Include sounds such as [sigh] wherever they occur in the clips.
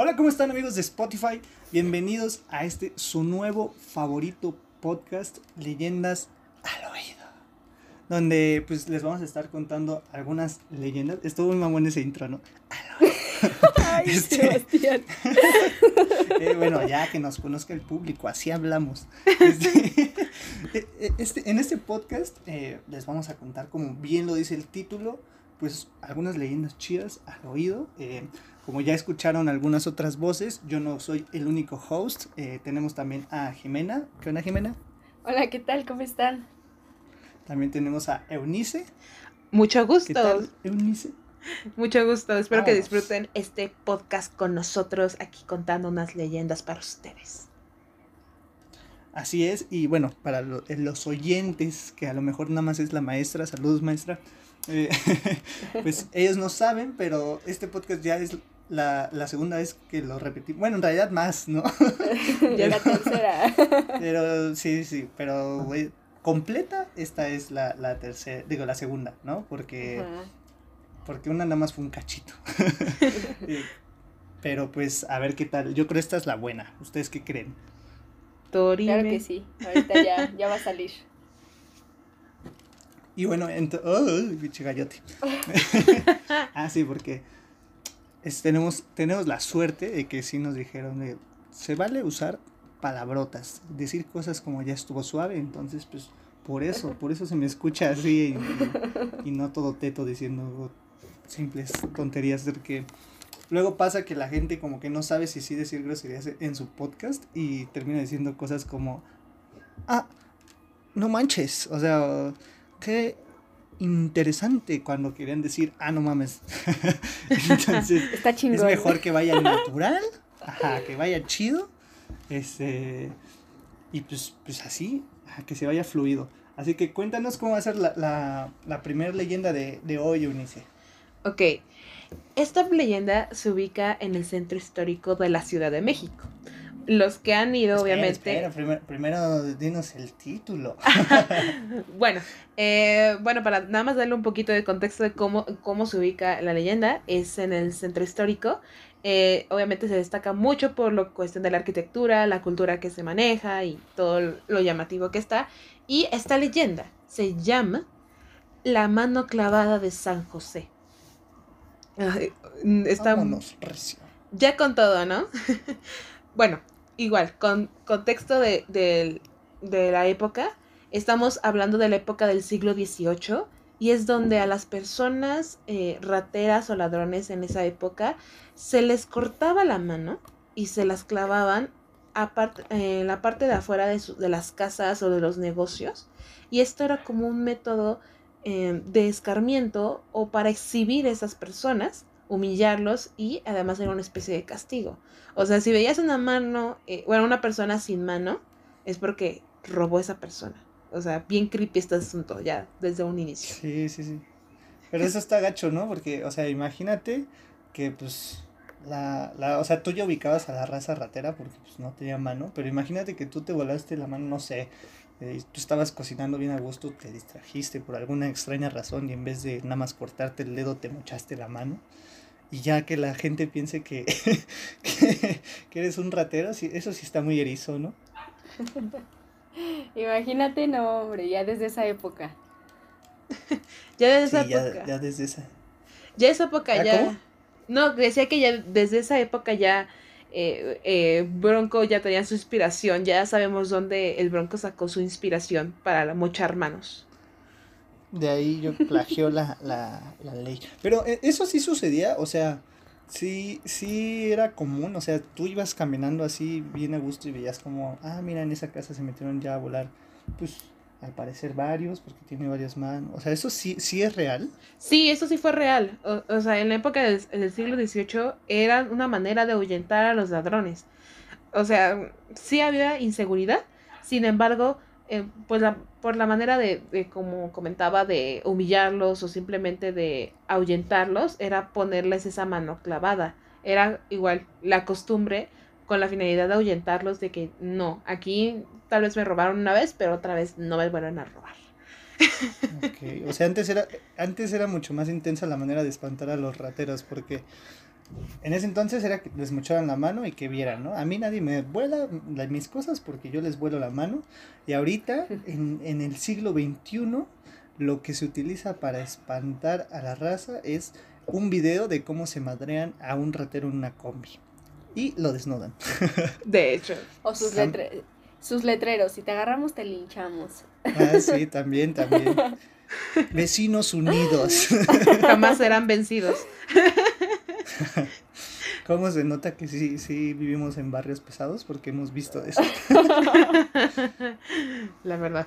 Hola, ¿cómo están amigos de Spotify? Bienvenidos a este su nuevo favorito podcast, Leyendas al Oído. Donde pues les vamos a estar contando algunas leyendas. Estuvo muy mamón ese intro, ¿no? Al oído. [laughs] Ay, [laughs] Este- Sebastián. [laughs] Eh, bueno, ya que nos conozca el público, así hablamos. Este, eh, este- en este podcast eh, les vamos a contar, como bien lo dice el título, pues algunas leyendas chidas al oído. Eh, como ya escucharon algunas otras voces, yo no soy el único host. eh, tenemos también a Jimena. ¿Qué onda, Jimena? Hola, ¿qué tal? ¿Cómo están? También tenemos a Eunice. Mucho ¿Qué gusto, tal, Eunice? mucho gusto. Espero que disfruten este podcast con nosotros aquí contando unas leyendas para ustedes. Así es, y bueno, para lo- eh, los oyentes, que a lo mejor nada más es la maestra, saludos maestra, eh, [laughs] pues ellos no saben, pero este podcast ya es la, la segunda vez que lo repetimos, bueno, en realidad más, ¿no? [laughs] Ya la tercera. [laughs] Pero sí, sí, pero güey, completa, esta es la, la tercera, digo, la segunda, ¿no? Porque, Ajá. porque una nada más fue un cachito. [laughs] Pero pues, a ver qué tal, yo creo que esta es la buena, ¿ustedes qué creen? Torime. Claro que sí. Ahorita ya, ya va a salir. Y bueno, entonces. ¡Oh! Pinche gallote. ah, sí, porque tenemos, tenemos la suerte de que sí nos dijeron. Se vale usar palabrotas, decir cosas como ya estuvo suave, entonces, pues, por eso, por eso se me escucha así y, y no todo teto diciendo simples tonterías, porque luego pasa que la gente como que no sabe si sí decir groserías en su podcast y termina diciendo cosas como. Ah, no manches, o sea qué interesante cuando quieren decir, ah, no mames. [laughs] Entonces, [laughs] Está es mejor que vaya natural, ajá, que vaya chido, este, y pues, pues así, ajá, que se vaya fluido. Así que cuéntanos cómo va a ser la, la, la primera leyenda de, de hoy, Eunice. Ok, esta leyenda se ubica en el centro histórico de la Ciudad de México. Los que han ido, Espera, obviamente. espera, primero, primero dinos el título. [laughs] [laughs] Bueno, eh, bueno, para nada más darle un poquito de contexto de cómo, cómo se ubica la leyenda, es en el centro histórico. Eh, obviamente se destaca mucho por la cuestión de la arquitectura, la cultura que se maneja y todo lo llamativo que está. Y esta leyenda se llama La mano clavada de San José. Ay, está Vámonos, ya con todo, ¿no? [laughs] bueno, igual, con contexto de, de la época, estamos hablando de la época del siglo XVIII y es donde a las personas eh, rateras o ladrones en esa época se les cortaba la mano y se las clavaban en la parte de afuera de, su- de las casas o de los negocios. Y esto era como un método eh, de escarmiento o para exhibir a esas personas, humillarlos y además era una especie de castigo. O sea, si veías una mano, eh, bueno, una persona sin mano, es porque robó esa persona. O sea, bien creepy este asunto ya desde un inicio. Sí, sí, sí. Pero eso está gacho, ¿no? Porque, o sea, imagínate que, pues, la, la, o sea, tú ya ubicabas a la raza ratera porque, pues, no tenía mano, pero imagínate que tú te volaste la mano, no sé, eh, tú estabas cocinando bien a gusto, te distrajiste por alguna extraña razón y en vez de nada más cortarte el dedo te mochaste la mano. Y ya que la gente piense que, [laughs] que, que eres un ratero, sí, eso sí está muy erizo, ¿no? [laughs] Imagínate, no, hombre, ya desde esa época. [laughs] Ya desde Sí, esa ya, época. ya desde esa. Ya esa época ¿Ah, ya. cómo? No, decía que ya desde esa época ya eh, eh, Bronco ya tenía su inspiración. Ya sabemos dónde el Bronco sacó su inspiración para la- mochar manos. De ahí yo [laughs] plagió la, la, la ley. Pero eh, eso sí sucedía, o sea, sí, sí era común, o sea, tú ibas caminando así bien a gusto y veías como, ah, mira, en esa casa se metieron ya a volar, pues, al parecer varios, porque tiene varias manos. O sea, eso sí, sí es real. Sí, eso sí fue real. O, o sea, en la época del, del siglo XVIII era una manera de ahuyentar a los ladrones. O sea, sí había inseguridad, sin embargo, eh, pues la, por la manera de, como comentaba, de humillarlos o simplemente de ahuyentarlos, era ponerles esa mano clavada. Era igual la costumbre con la finalidad de ahuyentarlos de que no, aquí tal vez me robaron una vez, pero otra vez no me vuelven a robar. Ok, O sea, antes era, antes era mucho más intensa la manera de espantar a los rateros, porque en ese entonces era que les mocharan la mano y que vieran, ¿no? A mí nadie me vuela la- mis cosas porque yo les vuelo la mano. Y ahorita, [laughs] en, en el siglo XXI, lo que se utiliza para espantar a la raza es un video de cómo se madrean a un ratero en una combi. Y lo desnudan. [laughs] De hecho. O sus, letre- sus letreros. Si te agarramos, te linchamos. Ah, sí, también, también. [laughs] Vecinos unidos. Jamás serán vencidos. [laughs] ¿Cómo se nota que sí, sí vivimos en barrios pesados? Porque hemos visto eso. [laughs] La verdad.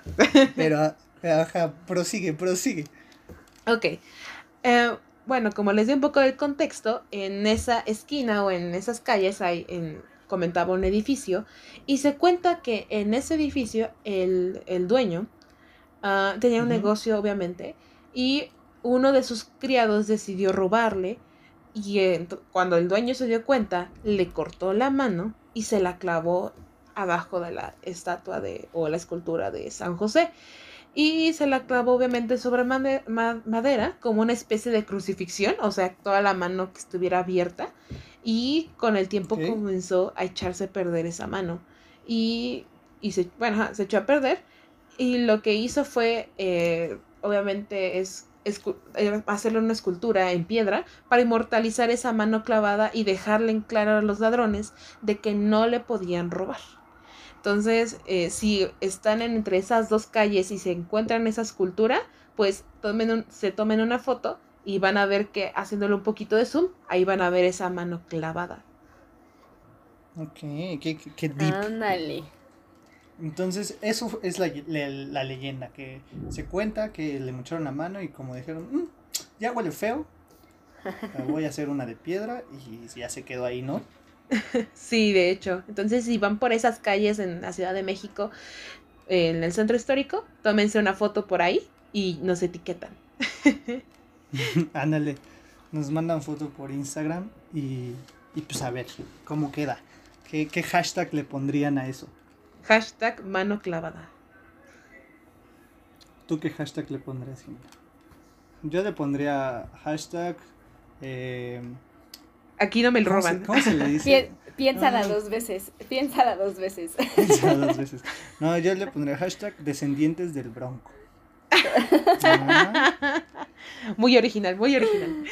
Pero, ajá, prosigue, prosigue. Ok. Eh, bueno, como les di un poco del contexto, en esa esquina o en esas calles hay, en- comentaba un edificio, y se cuenta que en ese edificio el, el dueño ah, tenía un negocio, obviamente, y uno de sus criados decidió robarle, y cuando el dueño se dio cuenta, le cortó la mano y se la clavó abajo de la estatua de, o la escultura de San José. Y se la clavó obviamente sobre made- ma- madera como una especie de crucifixión, o sea, toda la mano que estuviera abierta. Y con el tiempo comenzó a echarse a perder esa mano. Y, y se, bueno, se echó a perder. Y lo que hizo fue, eh, obviamente, es hacerle una escultura en piedra para inmortalizar esa mano clavada y dejarle en claro a los ladrones de que no le podían robar. Entonces, eh, si están en- entre esas dos calles y se encuentran esa escultura, pues tomen un- se tomen una foto y van a ver que haciéndole un poquito de zoom, ahí van a ver esa mano clavada. Ok, qué, qué- qué deep. Ándale. Entonces, eso es la, la- la leyenda, que se cuenta que le mocharon la mano y como dijeron, "Mm, ya huele feo, la voy a hacer una de piedra y ya se quedó ahí, ¿no? [laughs] Sí, de hecho. Entonces, si van por esas calles en la Ciudad de México, en el centro histórico, tómense una foto por ahí y nos etiquetan. [laughs] Ándale, nos mandan foto por Instagram y, y pues a ver cómo queda. ¿Qué, qué hashtag le pondrían a eso? Hashtag mano clavada. ¿Tú qué hashtag le pondrías, Jimena? Yo le pondría hashtag... eh, Aquí no me lo ¿cómo, se, roban. cómo se le dice? Pi- piénsala Ah. dos veces. Piénsala dos veces. [laughs] Piensa dos veces. No, yo le pondría hashtag descendientes del bronco. Ah, [laughs] Muy original, muy original.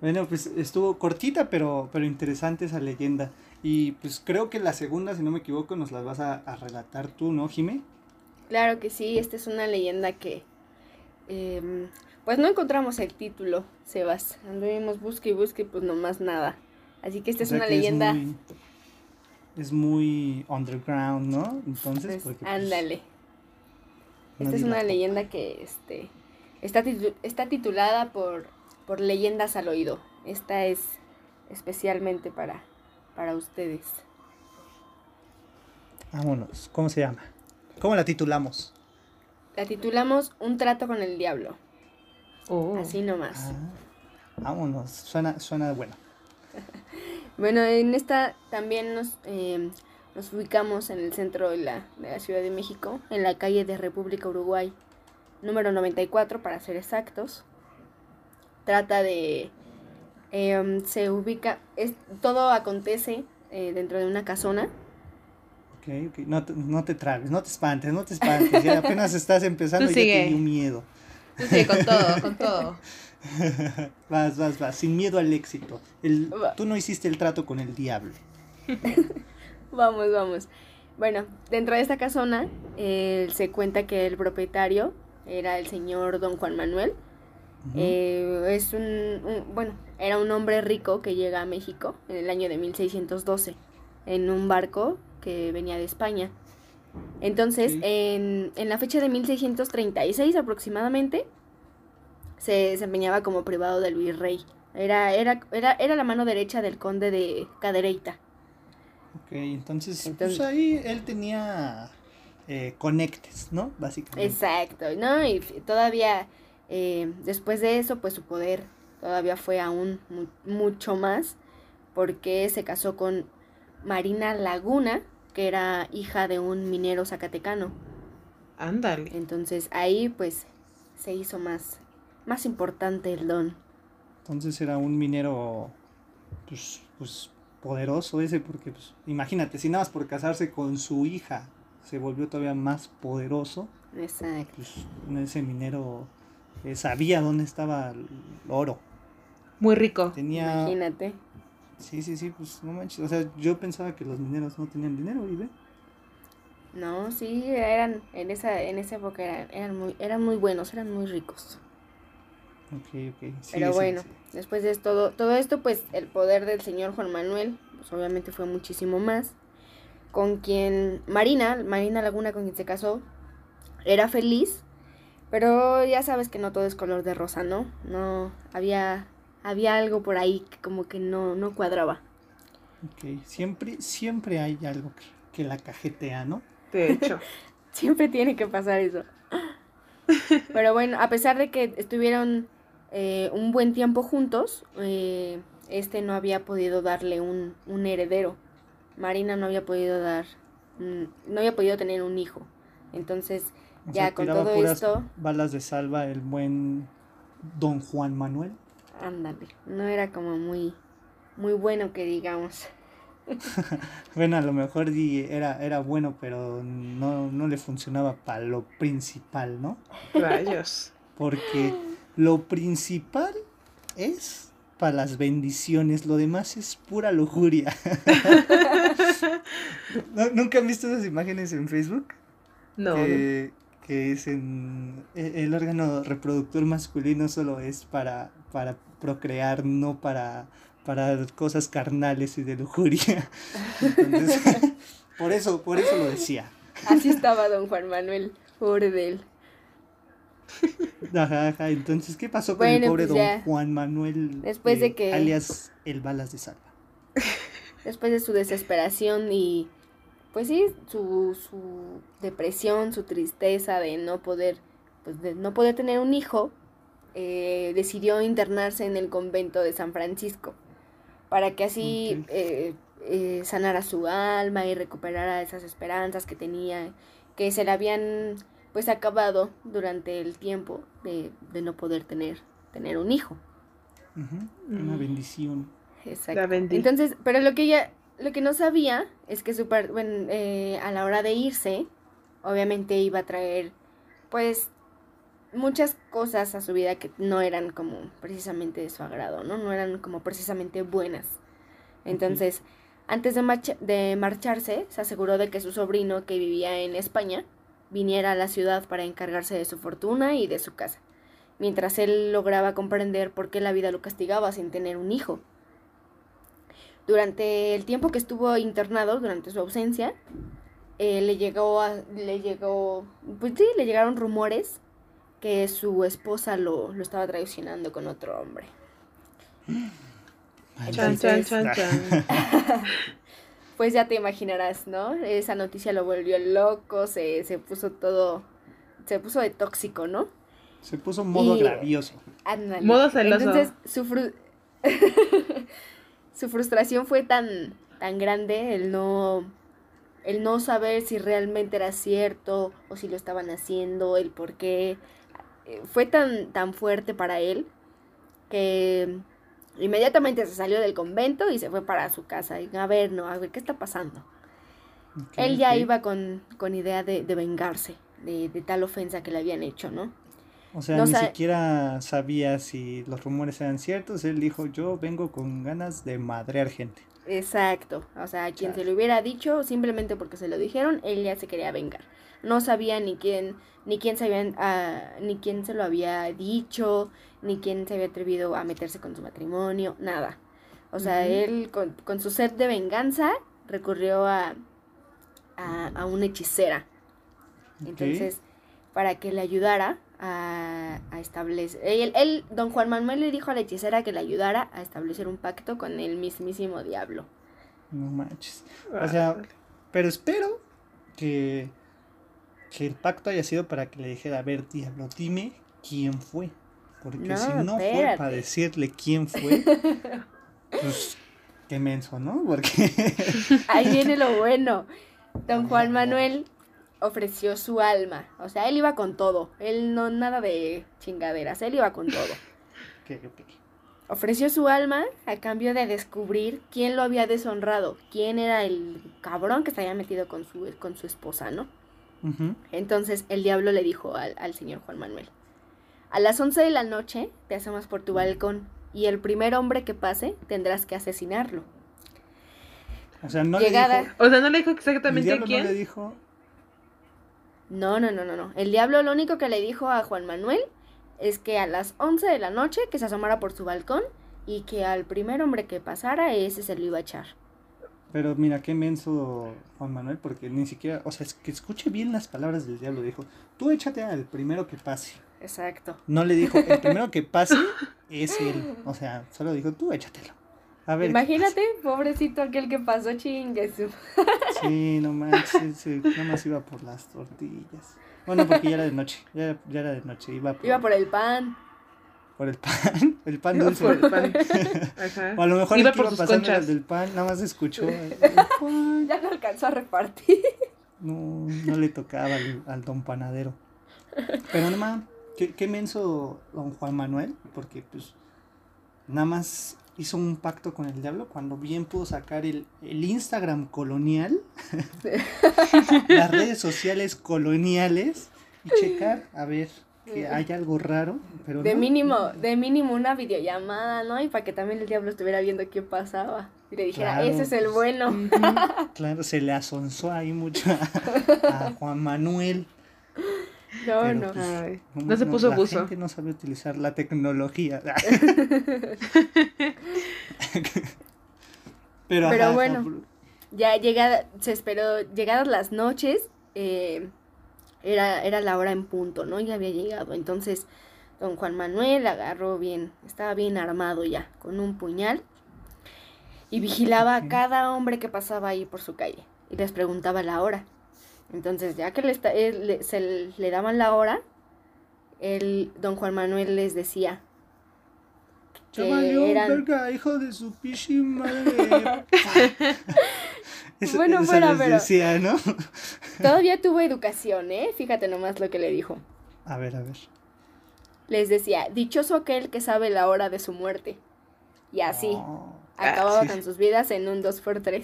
bueno, pues estuvo cortita, pero, pero interesante esa leyenda. Y pues creo que la segunda, si no me equivoco, nos la vas a, a relatar tú, ¿no, Jime? Claro que sí, esta es una leyenda que em, pues no encontramos el título, Sebas. Anduvimos busque y busque pues nomás nada. Así que esta O es una leyenda. Es muy, es muy underground, ¿no? Entonces, pues, porque, pues, ándale. Esta es una leyenda que este está, titu- está titulada por, por leyendas al oído. Esta es especialmente para, para ustedes. Vámonos, ¿cómo se llama? ¿Cómo la titulamos? La titulamos Un trato con el diablo. Oh. Así nomás. Ah, vámonos, suena, suena bueno. [laughs] Bueno, en esta también nos, eh, nos ubicamos en el centro de la, de la Ciudad de México, en la calle de República Uruguay, número 94 para ser exactos. Trata de... em, se ubica... Es, todo acontece eh, dentro de una casona. Ok, ok, no te, no te trabes, no te espantes, no te espantes. Ya apenas [laughs] estás empezando y ya te dio miedo. Tú sigue con todo, con [laughs] todo. Vas, vas, vas, sin miedo al éxito. El, tú no hiciste el trato con el diablo. [laughs] Vamos, vamos. Bueno, dentro de esta casona eh, se cuenta que el propietario era el señor don Juan Manuel. Ujú. Eh, es un, un- bueno, era un hombre rico que llega a México en el año de 1612 en un barco que venía de España. Entonces, en, en la fecha de 1636 aproximadamente, se desempeñaba como privado del virrey. Era, era, era, era la mano derecha del conde de Cadereyta. Ok, entonces, Entonces- pues ahí él tenía eh, conectes, ¿no? Básicamente. Exacto, ¿no? Y todavía eh, después de eso, pues su poder todavía fue aún mu- mucho más, porque se casó con Marina Laguna, que era hija de un minero zacatecano. Ándale. Entonces ahí, pues, se hizo más, más importante el don. Entonces era un minero, pues, pues poderoso ese, porque pues, imagínate, si nada más por casarse con su hija se volvió todavía más poderoso, Exacto. pues ese minero eh, sabía dónde estaba el oro. Muy rico. Tenía... Imagínate. Sí, sí, sí, pues no manches. O sea, yo pensaba que los mineros no tenían dinero, y ve. No, sí, eran, en esa, en esa época eran, eran muy, eran muy buenos, eran muy ricos. Ok, ok. Sí, Pero sí, bueno, sí. después de todo, todo esto, pues el poder del señor Juan Manuel, pues obviamente fue muchísimo más. Con quien Marina, Marina Laguna, con quien se casó, era feliz, pero ya sabes que no todo es color de rosa, ¿no? No, había, había algo por ahí que como que no, no cuadraba. Ok, Siempre, siempre hay algo que, que la cajetea, ¿no? De hecho. [laughs] Siempre tiene que pasar eso. Pero bueno, a pesar de que estuvieron eh, un buen tiempo juntos, eh, este no había podido darle un, un heredero. Marina no había podido dar, no había podido tener un hijo. Entonces, O ya sea, con todo puras esto, Balas de salva el buen Don Juan Manuel. Ándale, no era como muy, muy bueno que digamos. [laughs] Bueno, a lo mejor era, era bueno, pero no, no le funcionaba para lo principal, ¿no? Rayos. Porque lo principal es para las bendiciones, lo demás es pura lujuria. [laughs] ¿No- ¿Nunca han visto esas imágenes en Facebook? No. que, que es en e- el órgano reproductor masculino solo es para, para procrear, no para, para cosas carnales y de lujuria. Entonces, [laughs] por eso, por eso lo decía. Así estaba don Juan Manuel, pobre de él. Ajá, ajá. Entonces, ¿qué pasó con el pobre pues don. Juan Manuel? eh, Después de que- Alias el balas de salva. [laughs] después de su desesperación y pues sí, su, su depresión, su tristeza de no poder, pues de no poder tener un hijo, eh, decidió internarse en el convento de San Francisco para que así eh, eh, sanara su alma y recuperara esas esperanzas que tenía, que se le habían pues acabado durante el tiempo de, de no poder tener, tener un hijo. Ujú, Una Mm. bendición. Exacto. La. Entonces, pero lo que ella, lo que no sabía es que su par- bueno, eh, a la hora de irse, obviamente iba a traer, pues, muchas cosas a su vida que no eran como precisamente de su agrado, ¿no? No eran como precisamente buenas. Entonces, antes de, marcha- de marcharse, se aseguró de que su sobrino, que vivía en España, viniera a la ciudad para encargarse de su fortuna y de su casa, mientras él lograba comprender por qué la vida lo castigaba sin tener un hijo. Durante el tiempo que estuvo internado, durante su ausencia, eh, le llegó a, le llegó, pues sí, le llegaron rumores que su esposa lo, lo estaba traicionando con otro hombre. Chan, chan, chan, [laughs] chan. Pues ya te imaginarás, ¿no? Esa noticia lo volvió loco, se, se puso todo, se puso de tóxico, ¿no? Se puso modo Y- gravioso. Modo celoso. Entonces, su, fru- [laughs] su frustración fue tan, tan grande el no, el no saber si realmente era cierto o si lo estaban haciendo, el por qué. Eh, Fue tan, tan fuerte para él que inmediatamente se salió del convento y se fue para su casa. Y, a ver, no, a ver, ¿qué está pasando? Él ya iba con, con idea de, de vengarse de, de tal ofensa que le habían hecho, ¿no? O sea, No ni siquiera sabía si los rumores eran ciertos. Él dijo, yo vengo con ganas de madrear gente. Exacto, o sea, a quien se lo hubiera dicho, simplemente porque se lo dijeron, él ya se quería vengar. No sabía ni quién, ni quién se habían, ah, ni quién se lo había dicho, ni quién se había atrevido a meterse con su matrimonio, nada. O sea, él con, con su sed de venganza recurrió a, a, a una hechicera. Entonces, para que le ayudara a, a establecer. Él, él, don Juan Manuel le dijo a la hechicera que le ayudara a establecer un pacto con el mismísimo diablo. No manches. O sea, pero espero que, que el pacto haya sido para que le dijera, a ver, diablo, dime quién fue. Porque No, si no fue para decirle quién fue, [laughs] pues qué menso, ¿no? Porque [laughs] Ahí viene lo bueno. Don Juan Manuel ofreció su alma. O sea, él iba con todo. Él no nada de chingaderas. Él iba con todo. [laughs] Ok, ok. ofreció su alma a cambio de descubrir quién lo había deshonrado, quién era el cabrón que se había metido con su, con su esposa, ¿no? Entonces el diablo le dijo al, al señor Juan Manuel, a las 11 de la noche te asomas por tu balcón y el primer hombre que pase tendrás que asesinarlo. O sea, no Llegada. le dijo. O sea, no le dijo El exactamente diablo quién. no le dijo. No, no, no, no, no. El diablo lo único que le dijo a Juan Manuel es que a las 11 de la noche que se asomara por su balcón y que al primer hombre que pasara ese se lo iba a echar. Pero mira, qué menso Juan Manuel, porque ni siquiera. O sea, es que escuche bien las palabras del diablo. Dijo: Tú échate al primero que pase. Exacto. No le dijo: El primero que pase [laughs] es él. O sea, solo dijo: Tú échatelo. A ver. Imagínate, pobrecito aquel que pasó chingue su- pasa". [laughs] Sí, no manches. sí, Nada más iba por las tortillas. Bueno, porque ya era de noche. Ya, ya era de noche. Iba por, Iba por el pan. Por el pan. [laughs] El pan dulce. por el pan. [laughs] Ajá. O a lo mejor Iba por sus pasando conchas. del pan, nada más escuchó. el- el [laughs] pan. Ya no alcanzó a repartir. No, no le tocaba al, al don panadero. Pero nada más, qué, qué menso don Juan Manuel, porque pues nada más hizo un pacto con el diablo cuando bien pudo sacar el, el Instagram colonial, las redes sociales coloniales y checar a ver que hay algo raro, pero De no. mínimo, de mínimo una videollamada, ¿no? Y para que también el diablo estuviera viendo qué pasaba. Y le dijera, Claro, ese es el pues. bueno. [laughs] Claro, se le asonzó ahí mucho a, a [laughs] Juan Manuel. No, Pero, no. pues, Ay, No, no se no, puso la buzo. gente no sabe utilizar la tecnología. [laughs] Pero, Pero ajá, bueno. no, Ya llegada, se esperó, llegadas las noches, eh, era, era la hora en punto, ¿no? Ya había llegado. Entonces, don Juan Manuel agarró bien, estaba bien armado ya, con un puñal. Y vigilaba a cada hombre que pasaba ahí por su calle. Y les preguntaba la hora. Entonces, ya que le, se le- daban la hora, el don Juan Manuel les decía que eran- verga, hijo de su pichi madre. [laughs] [laughs] Bueno, eso fuera, les pero- decía, ¿no? [laughs] Todavía tuvo educación, ¿eh? Fíjate nomás lo que le dijo. A ver, a ver. Les decía, dichoso aquel que sabe la hora de su muerte. Y así, Oh, acababa sí, con sus vidas en un 2x3.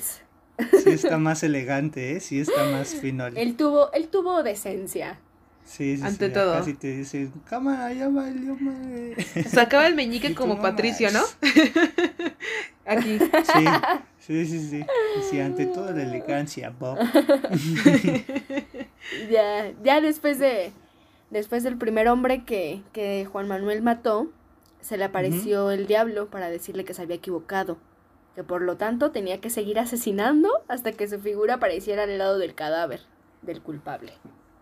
sí está [laughs] más elegante, ¿eh? Sí está más finol. Él tuvo, él tuvo decencia. Sí, sí, Ante sí, todo. Casi te dicen, cámara, ya valió madre. Sacaba el [laughs] meñique como Patricio, ¿no? Aquí. [laughs] Sí, sí, sí, sí. Sí, ante toda la elegancia, Bob. [laughs] Ya, ya después de, después del primer hombre que, que Juan Manuel mató, se le apareció el diablo para decirle que se había equivocado. Que por lo tanto tenía que seguir asesinando hasta que su figura apareciera al lado del cadáver del culpable.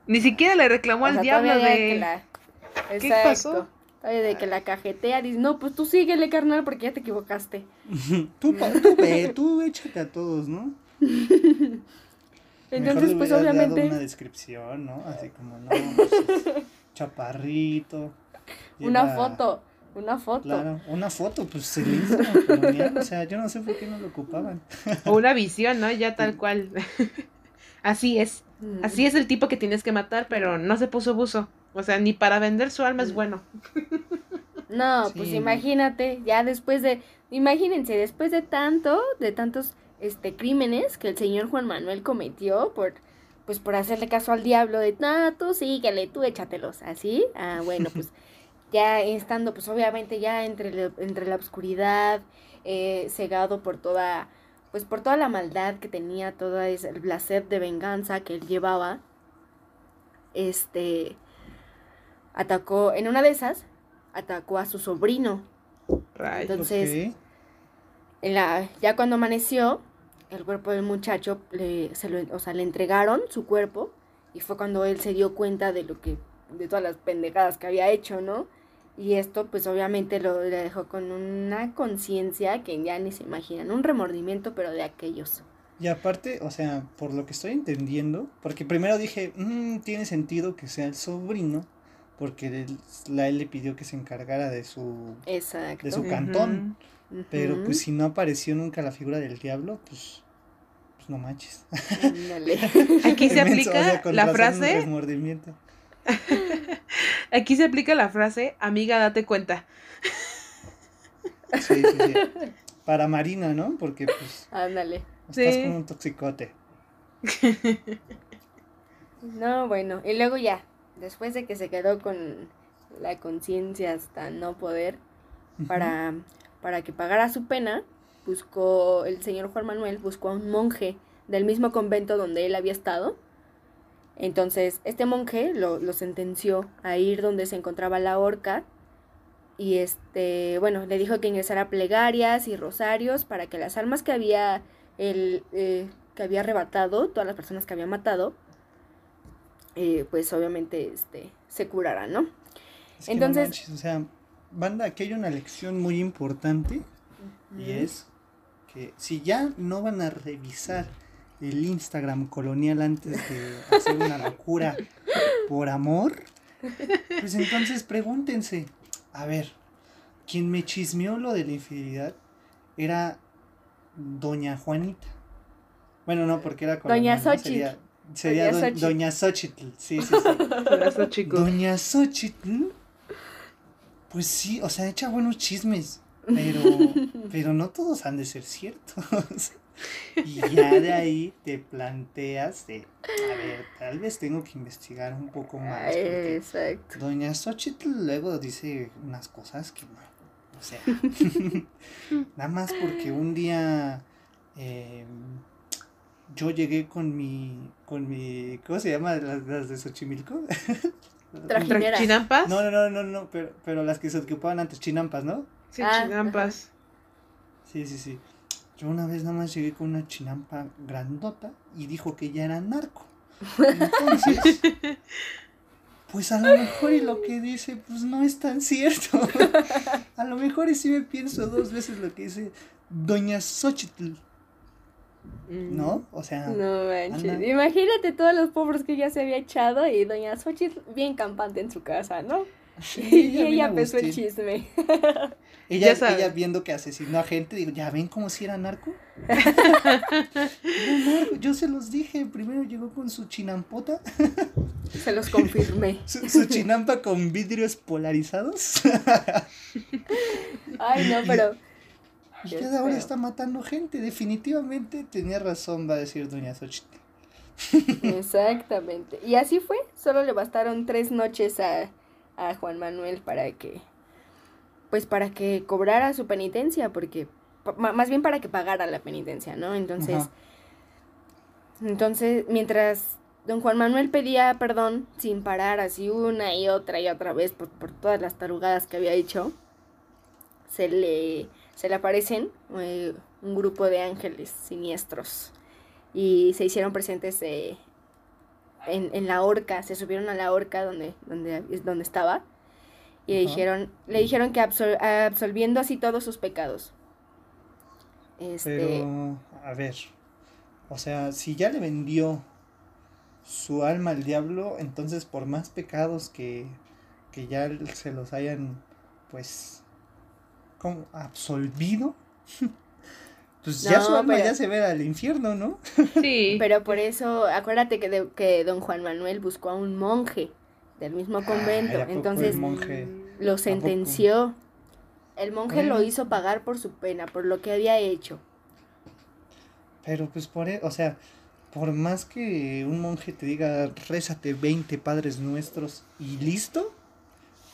Ni siquiera le reclamó O al sea, diablo de. que la- ¿Qué Exacto. pasó? De que la cajetea, dice, no, pues tú síguele, carnal, porque ya te equivocaste. [laughs] Tú, pa- tú ve, tú échate a todos, ¿no? [laughs] Entonces, le pues dado obviamente, una descripción, ¿no? Así como, no, pues, es chaparrito. [laughs] una foto, una foto. Claro, una foto, pues el Instagram colonial, o sea, yo no sé por qué no lo ocupaban. O una visión, ¿no? Ya tal cual. Así es. Mm. Así es el tipo que tienes que matar, pero no se puso buzo. O sea, ni para vender su alma es bueno. No, Sí, pues imagínate, ya después de, imagínense, después de tanto, de tantos este crímenes que el señor Juan Manuel cometió por pues por hacerle caso al diablo de, no, tú síguele, tú échatelos, así, ah, bueno, pues [laughs] ya estando, pues obviamente ya entre, la- entre la oscuridad, eh, cegado por toda, pues por toda la maldad que tenía, toda esa, la sed de venganza que él llevaba, este, atacó, en una de esas, atacó a su sobrino. Rayos. Entonces, en la, ya cuando amaneció, el cuerpo del muchacho, le, se lo, o sea, le entregaron su cuerpo y fue cuando él se dio cuenta de lo que, de todas las pendejadas que había hecho, ¿no? Y esto, pues obviamente lo le dejó con una conciencia que ya ni se imaginan, un remordimiento, pero de aquellos. Y aparte, o sea, por lo que estoy entendiendo, porque primero dije, "Mm, tiene sentido que sea el sobrino, porque la, él le pidió que se encargara de su... Exacto. De su cantón. Pero pues si no apareció nunca la figura del diablo, pues, pues no manches. Ándale. [laughs] Aquí se aplica o sea, con la frase. remordimiento. [laughs] Aquí se aplica la frase, amiga, date cuenta. Sí, sí, sí. Para Marina, ¿no? Porque pues Ándale. estás Sí. como un toxicote. [laughs] No, bueno. Y luego ya, después de que se quedó con la conciencia hasta no poder, para, para que pagara su pena, buscó, el señor Juan Manuel buscó a un monje del mismo convento donde él había estado. Entonces, este monje lo, lo sentenció a ir donde se encontraba la horca y este, bueno, le dijo que ingresara plegarias y rosarios para que las almas que había él, eh, que había arrebatado, todas las personas que había matado, eh, pues obviamente este, se curaran, ¿no? Es que no Entonces- manches, o sea, banda, aquí hay una lección muy importante y es que si ya no van a revisar el Instagram colonial antes de hacer una locura por amor, pues entonces pregúntense, a ver, quien me chismeó lo de la infidelidad era doña Juanita. Bueno, no, porque era colonial, Doña ¿no? Xochitl. Sería, sería Doña do- Xochitl. doña Xochitl, sí, sí, sí. [laughs] Abrazo, chicos. Doña Xochitl, pues sí, o sea, echa buenos chismes, pero, [laughs] pero no todos han de ser ciertos. [laughs] Y ya de ahí te planteas de, a ver, tal vez tengo que investigar un poco más. Porque Exacto. Doña Xochitl luego dice unas cosas que no, o sea, nada más porque un día eh, yo llegué con mi, con mi, ¿cómo se llama? Las, las de Xochimilco. [laughs] Trajinera. ¿Chinampas? No, no, no, no, no, pero, pero las que se ocupaban antes, chinampas, ¿no? Sí, Ah, chinampas. Sí, sí, sí. Yo una vez nada más llegué con una chinampa grandota y dijo que ya era narco. Entonces, [laughs] pues a lo mejor y lo que dice, pues no es tan cierto. [laughs] A lo mejor y sí me pienso dos veces lo que dice Doña Xochitl. ¿No? O sea, No manches. anda. Imagínate todos los pobres que ya se había echado y doña Xochitl bien campante en su casa, ¿no? sí, y ella empezó el chisme. [laughs] Ella, Ya ella viendo que asesinó a gente, digo, ¿ya ven como si era narco? [laughs] [laughs] Era narco, Yo se los dije, primero llegó con su chinampota, Se los confirmé. su, su chinampa con vidrios polarizados, Ay, no, pero y Qué ya de ahora está matando gente. Definitivamente tenía razón, va a decir Doña Xochitl. exactamente. Y así fue. Solo le bastaron tres noches a, a Juan Manuel para que, pues para que cobrara su penitencia, porque, más bien para que pagara la penitencia, ¿no? Entonces, Ajá. Entonces, mientras don Juan Manuel pedía perdón sin parar así una y otra y otra vez por, por todas las tarugadas que había hecho, se le, se le aparecen eh, un grupo de ángeles siniestros. Y se hicieron presentes eh, en, en la horca, se subieron a la horca donde, donde, donde estaba. Y le dijeron, le dijeron que absol- absolviendo así todos sus pecados. Este, Pero, a ver, o sea, si ya le vendió su alma al diablo, entonces por más pecados que, que ya se los hayan, pues, como absolvido, [laughs] pues ya No, su alma pero- ya se ve al infierno, ¿no? [laughs] Sí. Pero por eso, acuérdate que, de- que don Juan Manuel buscó a un monje del mismo convento. Ay, ¿a poco Entonces monje? lo sentenció. El monje lo hizo pagar por su pena, por lo que había hecho. Pero pues por, e- o sea, por más que un monje te diga, rézate 20 padres nuestros y listo,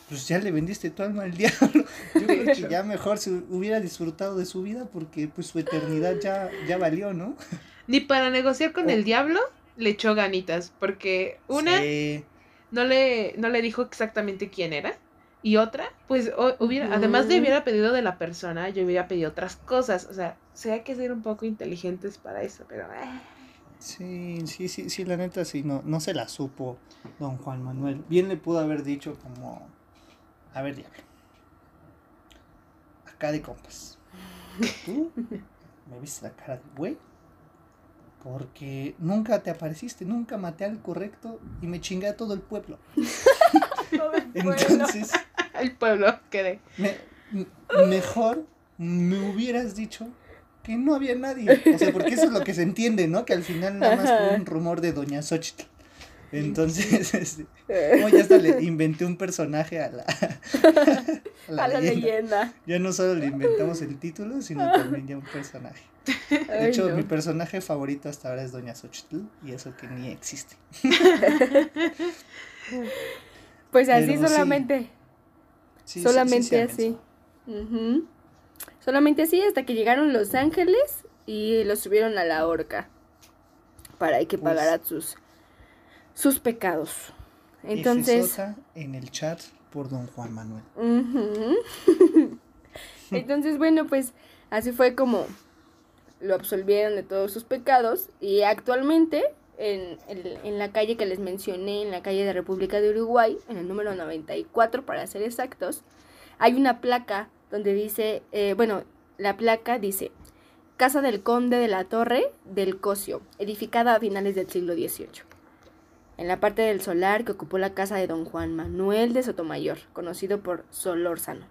pues ya le vendiste tu alma al [laughs] diablo. Yo creo que ya [laughs] mejor se hubiera disfrutado de su vida porque pues su eternidad ya, ya valió, ¿no? Ni para negociar con Oh. el diablo le echó ganitas, porque una Sí. no le no le dijo exactamente quién era y otra, pues o- hubiera además de hubiera pedido de la persona, yo hubiera pedido otras cosas, o sea, sí hay que ser un poco inteligentes para eso, pero eh, Sí, sí, sí, sí, la neta sí, no, no se la supo don Juan Manuel. Bien le pudo haber dicho como, a ver, diablo, acá de compas, tú [laughs] me viste la cara de güey, porque nunca te apareciste, nunca maté al correcto y me chingué a todo el pueblo. [laughs] Entonces, [laughs] el pueblo quedé. me- mejor me hubieras dicho que no había nadie. O sea, porque eso es lo que se entiende, ¿no? Que al final nada más fue un rumor de Doña Xochitl. Entonces, [laughs] este, como ya hasta le inventé un personaje a la, [laughs] a la, leyenda. Ya no solo le inventamos el título, sino también ya un personaje. De hecho, mi personaje favorito hasta ahora es Doña Xochitl, y eso que ni existe. [laughs] pues así solamente. solamente así. Solamente así hasta que llegaron Los Ángeles y los subieron a la horca para que pues pagara sus, sus pecados. Entonces... en el chat por don Juan Manuel. [laughs] Entonces, bueno, pues así fue como lo absolvieron de todos sus pecados y actualmente en, en, la calle que les mencioné, en la calle de República de Uruguay, en el número 94 para ser exactos, hay una placa donde dice, eh, bueno, la placa dice, Casa del Conde de la Torre del Cocio, edificada a finales del siglo XVIII. En la parte del solar que ocupó la casa de don Juan Manuel de Sotomayor, conocido por Solórzano.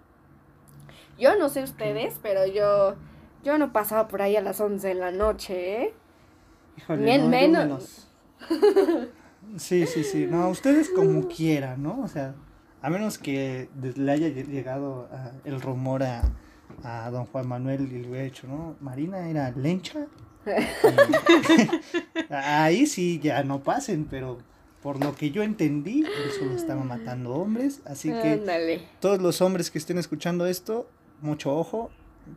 Yo no sé ustedes, pero yo, yo no pasaba por ahí a las 11 de la noche, ¿eh? Híjole, menos. [laughs] sí, sí, sí. No, ustedes como quieran, ¿no? O sea, a menos que le haya llegado el rumor a, a don Juan Manuel y le hubiera dicho, ¿no? Marina era lencha. [laughs] [laughs] ahí sí ya no pasen, pero por lo que yo entendí, él solo estaba matando hombres. Así que todos los hombres que estén escuchando esto, mucho ojo.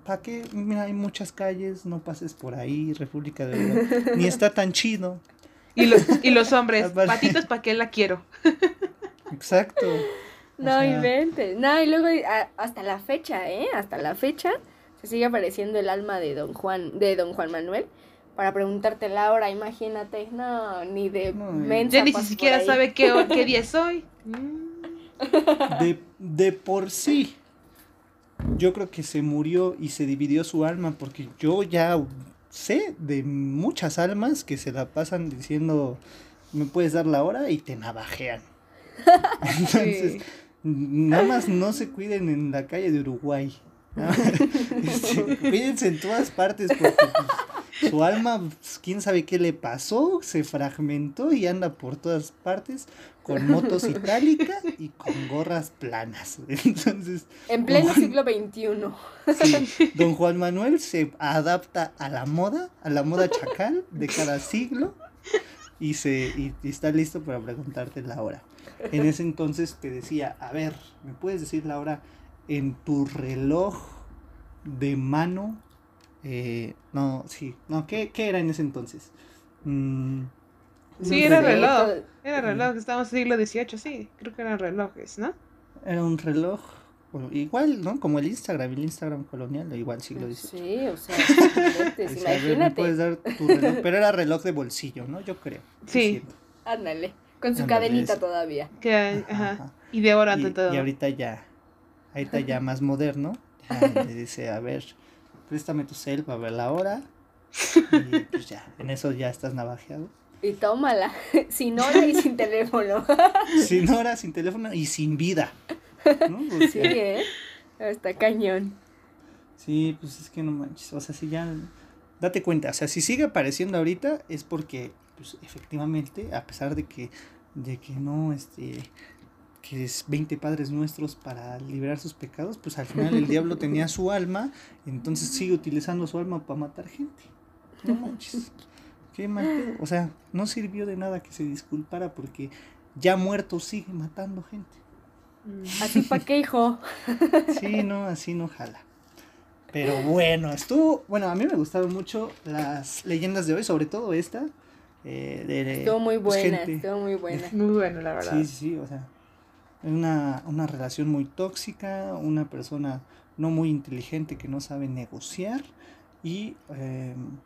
¿Para qué? Mira, hay muchas calles, no pases por ahí, República de Ni [laughs] está tan chido. Y los, y los hombres, [laughs] patitos, ¿para qué la quiero? [laughs] Exacto. No inventes. No, y luego hasta la fecha, ¿eh? Hasta la fecha se sigue apareciendo el alma de don Juan, de don Juan Manuel para preguntarte la hora, imagínate. No, ni de no, Ya ni siquiera sabe qué, qué [laughs] día es hoy. De, de por sí. Yo creo que se murió y se dividió su alma porque yo ya sé de muchas almas que se la pasan diciendo me puedes dar la hora y te navajean. [laughs] Entonces, Nada más no se cuiden en la calle de Uruguay. [laughs] Este, cuídense en todas partes porque pues, su alma, quién sabe qué le pasó, se fragmentó y anda por todas partes con motos itálicas y con gorras planas. [laughs] Entonces, en pleno siglo XXI. Sí, [laughs] don Juan Manuel se adapta a la moda, a la moda chacal de cada siglo y se y está listo para preguntarte la hora. En ese entonces te decía, a ver, ¿me puedes decir la hora en tu reloj de mano? Eh, no, sí, no, ¿qué, era en ese entonces? Mm, sí, era reloj, era reloj, estábamos en el siglo XVIII, sí, creo que eran relojes, ¿no? Era un reloj, igual, ¿no? Como el Instagram, el Instagram colonial, igual siglo XVIII. Sí, o sea, [laughs] imagínate. puedes dar tu reloj, pero era reloj de bolsillo, ¿no? Yo creo. Sí. Ándale. Con su cadenita todavía. Que, ajá, Y de oro ante todo. Y ahorita ya, ahorita ya [laughs] más moderno, ya le dice, a ver, préstame tu cel para ver la hora. [laughs] Y pues ya, en eso ya estás navajeado. Y tómala, [laughs] sin hora y sin teléfono. [laughs] sin hora, sin teléfono y sin vida. Sí, ¿eh? Está cañón. Sí, pues es que no manches. O sea, si ya. Date cuenta, o sea, si sigue apareciendo ahorita es porque pues efectivamente, a pesar de que, de que no, este, que es 20 padres nuestros para liberar sus pecados, pues al final el diablo [laughs] tenía su alma, entonces sigue utilizando su alma para matar gente. No manches. Qué mal O sea, no sirvió de nada que se disculpara porque ya muerto sigue matando gente. Mm. Así para qué, hijo. [laughs] Sí, no, así no jala. Pero bueno, estuvo, bueno, a mí me gustaron mucho las leyendas de hoy, sobre todo esta, eh, estuvo muy pues, buena, estuvo muy buena. Muy buena, la verdad. Sí, sí, o sea, una, una relación muy tóxica, una persona no muy inteligente que no sabe negociar y em,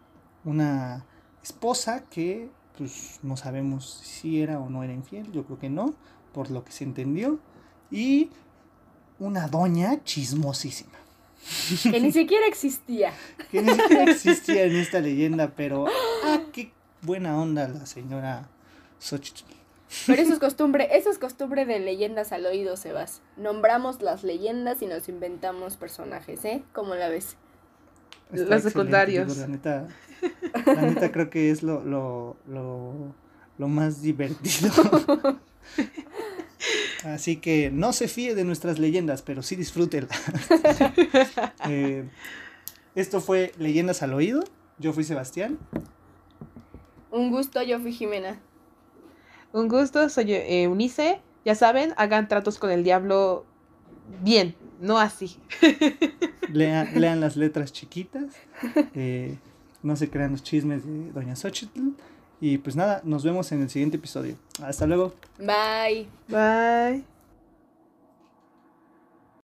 una esposa que pues no sabemos si era o no era infiel, yo creo que no, por lo que se entendió, y una doña chismosísima. Que ni siquiera existía. que ni siquiera existía en esta leyenda, pero ah, qué buena onda la señora Xochitl. Pero eso es costumbre, eso es costumbre de leyendas al oído, Sebas. Nombramos las leyendas y nos inventamos personajes, ¿eh? ¿Cómo la ves? los secundarios. la, neta, la neta creo que es lo, lo, lo lo más divertido. Así que no se fíe de nuestras leyendas, pero sí disfrútelas. Eh, esto fue Leyendas al Oído. Yo fui Sebastián. Un gusto, yo fui Jimena. Un gusto, soy eh, Unice. Ya saben, hagan tratos con el diablo bien, no así. [laughs] Lean, lean las letras chiquitas. eh, no se crean los chismes de Doña Xochitl. Y pues nada, nos vemos en el siguiente episodio. Hasta luego. Bye. Bye.